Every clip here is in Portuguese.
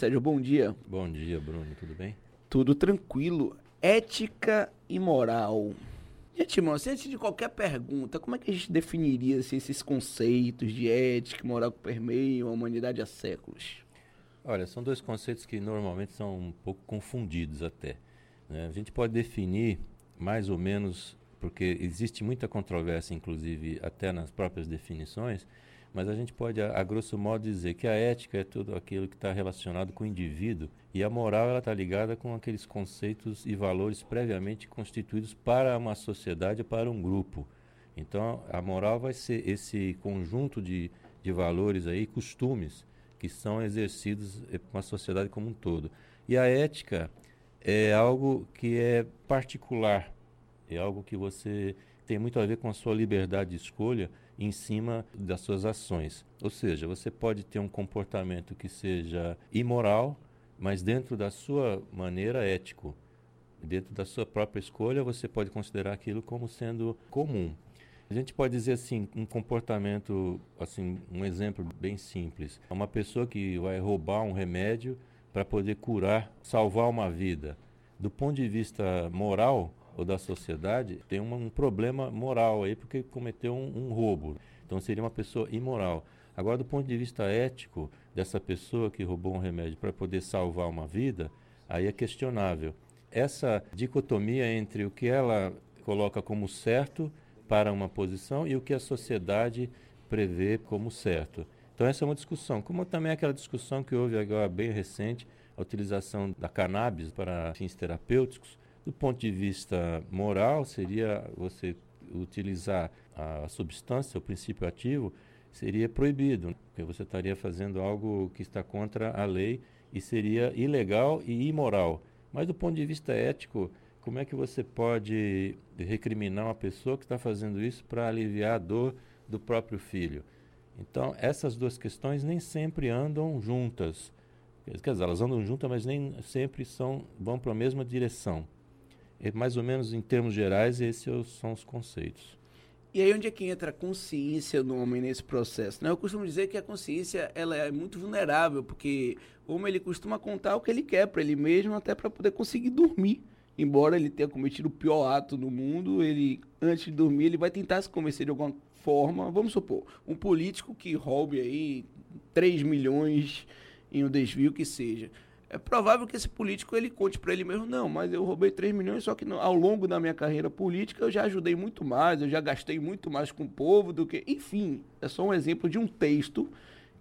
Sérgio, bom dia. Bom dia, Bruno. Tudo bem? Tudo tranquilo. Ética e moral. Gente, irmão, assim, antes de qualquer pergunta, como é que a gente definiria assim, esses conceitos de ética e moral que permeiam a humanidade há séculos? Olha, são dois conceitos que normalmente são um pouco confundidos até. Né? A gente pode definir mais ou menos, porque existe muita controvérsia, inclusive até nas próprias definições, mas a gente pode, a, a grosso modo, dizer que a ética é tudo aquilo que está relacionado com o indivíduo e a moral ela está ligada com aqueles conceitos e valores previamente constituídos para uma sociedade, para um grupo. Então, a moral vai ser esse conjunto de, de valores aí, costumes que são exercidos por uma sociedade como um todo. E a ética é algo que é particular, é algo que você tem muito a ver com a sua liberdade de escolha em cima das suas ações. Ou seja, você pode ter um comportamento que seja imoral, mas dentro da sua maneira ético. Dentro da sua própria escolha, você pode considerar aquilo como sendo comum. A gente pode dizer assim, um comportamento, assim, um exemplo bem simples. Uma pessoa que vai roubar um remédio para poder curar, salvar uma vida. Do ponto de vista moral, ou da sociedade tem um, problema moral aí porque cometeu um, um roubo. Então seria uma pessoa imoral. Agora, do ponto de vista ético dessa pessoa que roubou um remédio para poder salvar uma vida, aí é questionável. Essa dicotomia entre o que ela coloca como certo para uma posição e o que a sociedade prevê como certo. Então essa é uma discussão, como também aquela discussão que houve agora bem recente, a utilização da cannabis para fins terapêuticos, do ponto de vista moral, seria você utilizar a substância, o princípio ativo, seria proibido, porque você estaria fazendo algo que está contra a lei e seria ilegal e imoral. Mas do ponto de vista ético, como é que você pode recriminar uma pessoa que está fazendo isso para aliviar a dor do próprio filho? Então, essas duas questões nem sempre andam juntas. Quer dizer, elas andam juntas, mas nem sempre são, vão para a mesma direção. É mais ou menos em termos gerais, esses são os conceitos. E aí onde é que entra a consciência do homem nesse processo? Né? Eu costumo dizer que a consciência ela é muito vulnerável, porque o homem ele costuma contar o que ele quer para ele mesmo, até para poder conseguir dormir. Embora ele tenha cometido o pior ato no mundo, ele antes de dormir ele vai tentar se convencer de alguma forma. Vamos supor, um político que roube aí 3 milhões em um desvio que seja é provável que esse político ele conte para ele mesmo, não, mas eu roubei 3 milhões, só que no, ao longo da minha carreira política eu já ajudei muito mais, eu já gastei muito mais com o povo do que. Enfim, é só um exemplo de um texto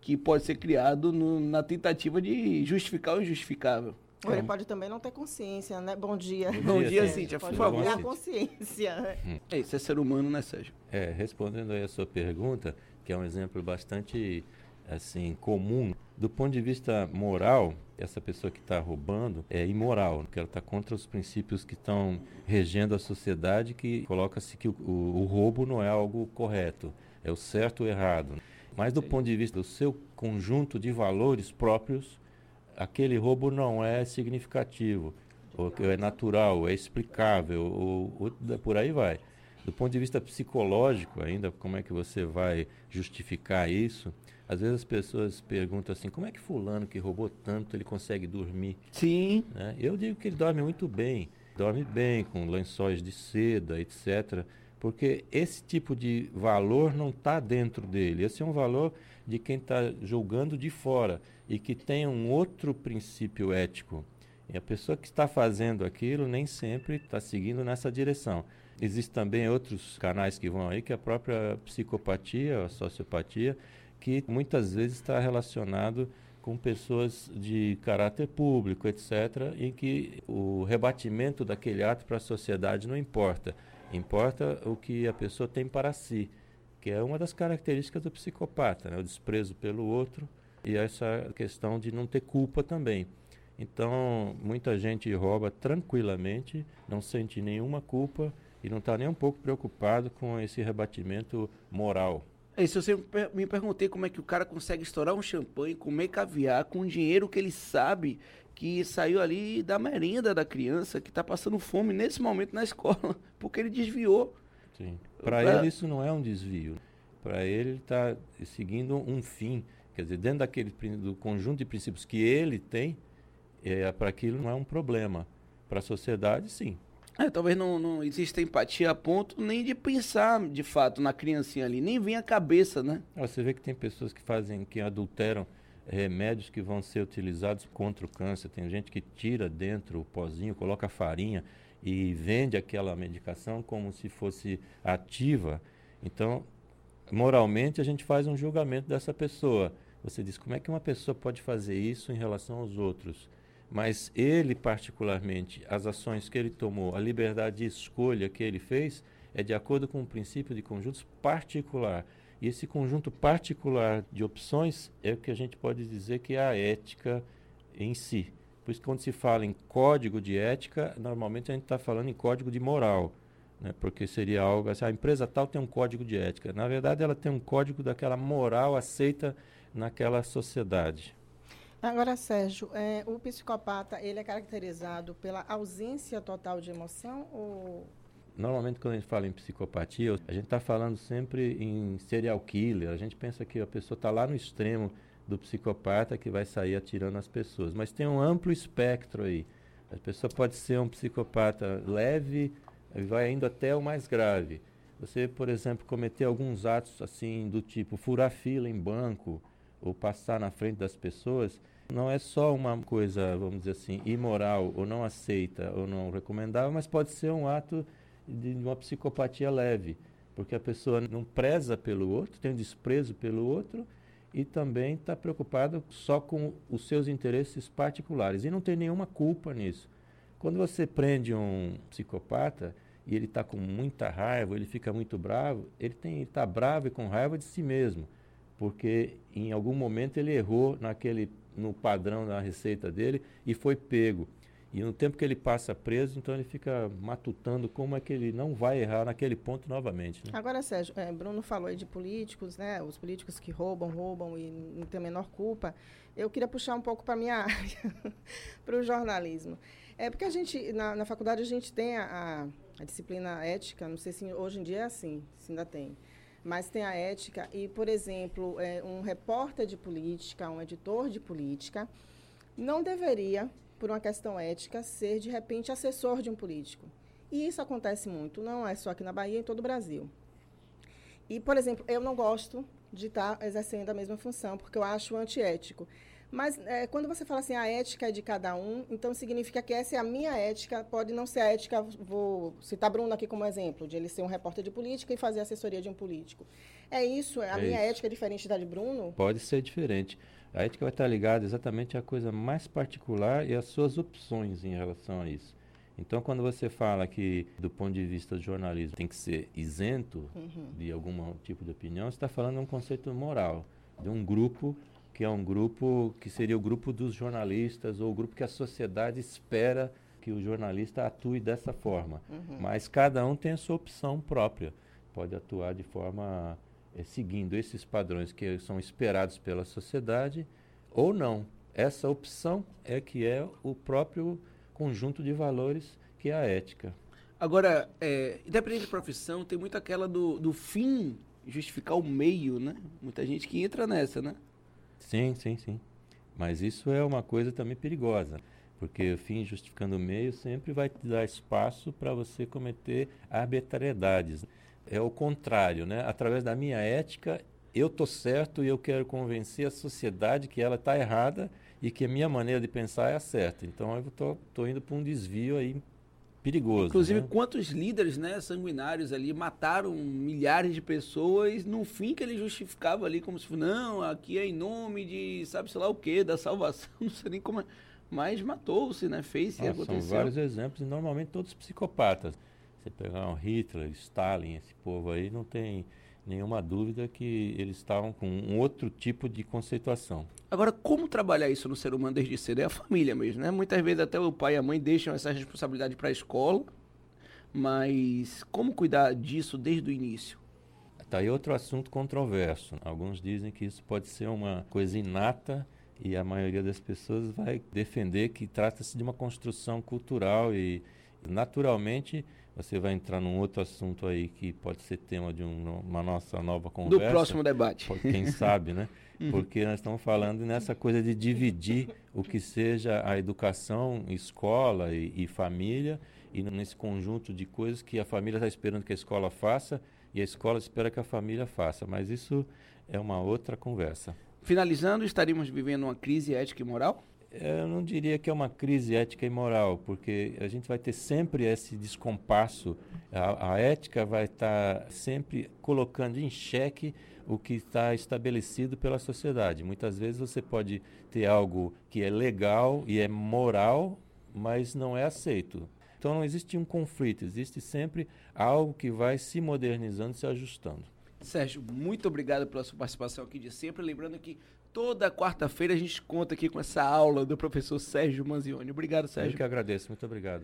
que pode ser criado no, na tentativa de justificar o injustificável. Ou ele pode também não ter consciência, né? Bom dia. Bom, Bom dia, Cíntia, por favor. Ter consciência. Hum. É, isso é ser humano, né, Sérgio? É, respondendo aí a sua pergunta, que é um exemplo bastante assim comum do ponto de vista moral, essa pessoa que está roubando é imoral, porque ela está contra os princípios que estão regendo a sociedade, que coloca-se que o, o, o, roubo não é algo correto, é o certo ou errado. Mas do ponto de vista do seu conjunto de valores próprios, aquele roubo não é significativo, ou é natural, é explicável, ou, ou por aí vai. Do ponto de vista psicológico, ainda, como é que você vai justificar isso? Às vezes as pessoas perguntam assim, como é que fulano que roubou tanto, ele consegue dormir? Sim. Né? Eu digo que ele dorme muito bem, dorme bem, com lençóis de seda, etc. Porque esse tipo de valor não está dentro dele. Esse é um valor de quem está julgando de fora e que tem um outro princípio ético. E a pessoa que está fazendo aquilo nem sempre está seguindo nessa direção. Existem também outros canais que vão aí, que é a própria psicopatia, a sociopatia, que muitas vezes está relacionado com pessoas de caráter público, etc., em que o rebatimento daquele ato para a sociedade não importa. Importa o que a pessoa tem para si, que é uma das características do psicopata, né? o desprezo pelo outro e essa questão de não ter culpa também. Então, muita gente rouba tranquilamente, não sente nenhuma culpa e não está nem um pouco preocupado com esse rebatimento moral. É isso, eu sempre me perguntei como é que o cara consegue estourar um champanhe, comer caviar com dinheiro que ele sabe que saiu ali da merenda da criança que está passando fome nesse momento na escola, porque ele desviou. Sim. Para ele isso não é um desvio. Para ele ele está seguindo um fim Quer dizer, dentro daquele do conjunto de princípios que ele tem, é, para aquilo não é um problema. Para a sociedade, sim. É, talvez não, não exista empatia a ponto nem de pensar de fato na criancinha ali, nem vem a cabeça, né? Você vê que tem pessoas que fazem, que adulteram remédios que vão ser utilizados contra o câncer. Tem gente que tira dentro o pozinho, coloca farinha e vende aquela medicação como se fosse ativa. Então, moralmente, a gente faz um julgamento dessa pessoa. Você diz, como é que uma pessoa pode fazer isso em relação aos outros? Mas ele, particularmente, as ações que ele tomou, a liberdade de escolha que ele fez, é de acordo com o princípio de conjuntos particular. E esse conjunto particular de opções é o que a gente pode dizer que é a ética em si. Por isso, quando se fala em código de ética, normalmente a gente está falando em código de moral, né? porque seria algo assim, a empresa tal tem um código de ética. Na verdade, ela tem um código daquela moral aceita naquela sociedade. Agora, Sérgio, é, o psicopata ele é caracterizado pela ausência total de emoção ou Normalmente, quando a gente fala em psicopatia, a gente está falando sempre em serial killer. A gente pensa que a pessoa está lá no extremo do psicopata que vai sair atirando as pessoas. Mas tem um amplo espectro aí. A pessoa pode ser um psicopata leve e vai indo até o mais grave. Você, por exemplo, cometer alguns atos assim do tipo furar fila em banco ou passar na frente das pessoas, não é só uma coisa, vamos dizer assim, imoral ou não aceita ou não recomendável, mas pode ser um ato de uma psicopatia leve, porque a pessoa não preza pelo outro, tem um desprezo pelo outro e também está preocupada só com os seus interesses particulares e não tem nenhuma culpa nisso. Quando você prende um psicopata e ele está com muita raiva, ele fica muito bravo, ele está bravo e com raiva de si mesmo, porque em algum momento ele errou naquele no padrão da receita dele e foi pego. E no tempo que ele passa preso, então ele fica matutando como é que ele não vai errar naquele ponto novamente. Né? Agora, Sérgio, é, Bruno falou aí de políticos, né? Os políticos que roubam, roubam e não tem a menor culpa. Eu queria puxar um pouco para a minha área, para o jornalismo. É porque a gente, na, na faculdade, a gente tem a, a, a disciplina ética, não sei se hoje em dia é assim, se ainda tem mas tem a ética e, por exemplo, é, um repórter de política, um editor de política, não deveria por uma questão ética, ser de repente assessor de um político. E isso acontece muito, não é só aqui na Bahia, em todo o Brasil. E, por exemplo, eu não gosto de estar exercendo a mesma função, porque eu acho antiético. Mas é, quando você fala assim, a ética é de cada um, então significa que essa é a minha ética, pode não ser a ética, vou citar Bruno aqui como exemplo, de ele ser um repórter de política e fazer assessoria de um político. É isso? A é minha isso. ética é diferente da de Bruno? Pode ser diferente. A ética vai estar ligada exatamente à coisa mais particular e às suas opções em relação a isso. Então, quando você fala que, do ponto de vista do jornalismo, tem que ser isento uhum. de algum tipo de opinião, você está falando de um conceito moral, de um grupo que é um grupo que seria o grupo dos jornalistas ou o grupo que a sociedade espera que o jornalista atue dessa forma. Uhum. Mas cada um tem a sua opção própria. Pode atuar de forma é, seguindo esses padrões que são esperados pela sociedade ou não. Essa opção é que é o próprio conjunto de valores que é a ética. Agora, é, independente de profissão, tem muito aquela do, do fim justificar o meio, né? Muita gente que entra nessa, né? Sim, sim, sim. Mas isso é uma coisa também perigosa, porque o fim justificando o meio sempre vai te dar espaço para você cometer arbitrariedades é o contrário, né? Através da minha ética, eu tô certo e eu quero convencer a sociedade que ela está errada e que a minha maneira de pensar é a certa. Então eu tô, tô indo para um desvio aí perigoso. Inclusive, né? quantos líderes né, sanguinários ali mataram milhares de pessoas no fim que ele justificava ali como se não, aqui é em nome de sabe sei lá o que, da salvação, não sei nem como é. Mas matou-se, né? Fez e aconteceu. São vários exemplos, e normalmente todos psicopatas. Você pegar um Hitler, Stalin, esse povo aí, não tem nenhuma dúvida que eles estavam com um outro tipo de conceituação. Agora, como trabalhar isso no ser humano desde cedo? É a família mesmo, né? Muitas vezes até o pai e a mãe deixam essa responsabilidade para a escola, mas como cuidar disso desde o início? Está aí outro assunto controverso. Alguns dizem que isso pode ser uma coisa inata e a maioria das pessoas vai defender que trata-se de uma construção cultural e naturalmente você vai entrar num outro assunto aí que pode ser tema de um, uma nossa nova conversa. Do próximo debate. Quem sabe, né? uhum. porque nós estamos falando nessa coisa de dividir o que seja a educação, escola e, e família, e nesse conjunto de coisas que a família está esperando que a escola faça e a escola espera que a família faça. Mas isso é uma outra conversa. Finalizando, estaríamos vivendo uma crise ética e moral? Eu não diria que é uma crise ética e moral, porque a gente vai ter sempre esse descompasso. A, a ética vai estar sempre colocando em xeque o que está estabelecido pela sociedade. Muitas vezes você pode ter algo que é legal e é moral, mas não é aceito. Então não existe um conflito, existe sempre algo que vai se modernizando, se ajustando. Sérgio, muito obrigado pela sua participação aqui de sempre. Lembrando que toda quarta-feira a gente conta aqui com essa aula do professor Sérgio Manzioni. Obrigado, Sérgio. Eu que agradeço, muito obrigado.